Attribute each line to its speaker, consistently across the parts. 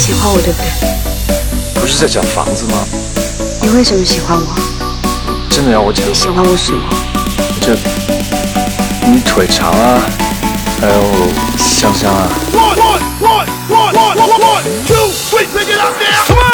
Speaker 1: 喜欢我对不对？
Speaker 2: 不是在讲房子吗？
Speaker 1: 你为什么喜欢我？
Speaker 2: 真的要我讲？
Speaker 1: 你喜欢我什么？
Speaker 2: 这你腿长啊，还有香香啊。
Speaker 3: đêm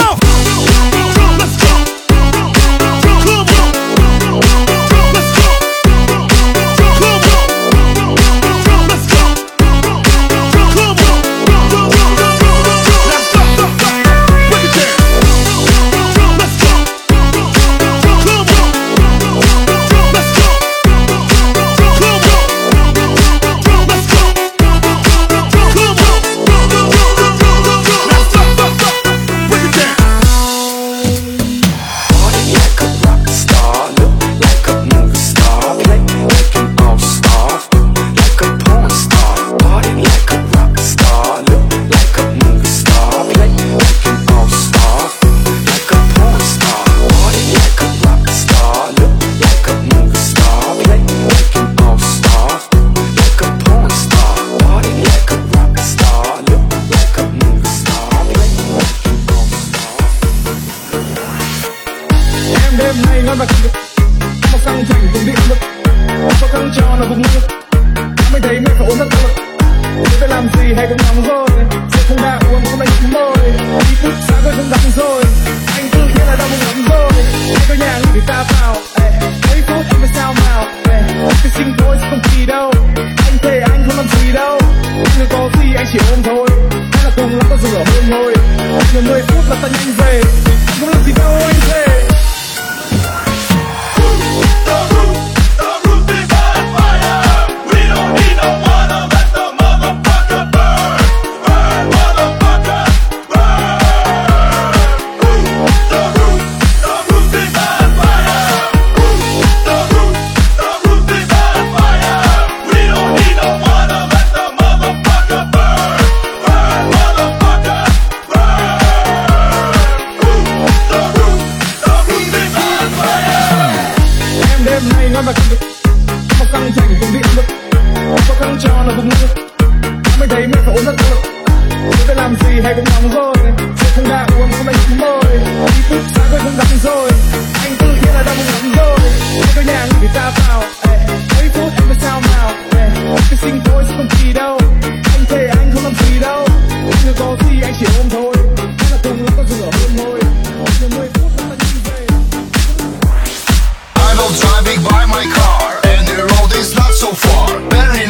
Speaker 3: có căng cho là vùng mới thấy mẹ phải ôm thật lực Tôi phải làm gì hay cũng nóng rồi. Sẽ không đã uống cũng đánh trúng môi Đi phút sáng tôi không đắng rồi. Anh tự nhiên là đau bụng lắm rồi. Hãy có nhà người ta vào Mấy phút em mới sao màu Cái sinh thôi sẽ không kỳ đâu. Anh thề anh không làm gì đâu. Anh có gì anh chỉ ôm thôi. Hay là cùng lắm ta dừng ở hôn thôi. Nhiều 10 phút là ta nhanh về. Anh không làm gì đâu, anh thề I'm not driving by my car And the road is not so far. Barely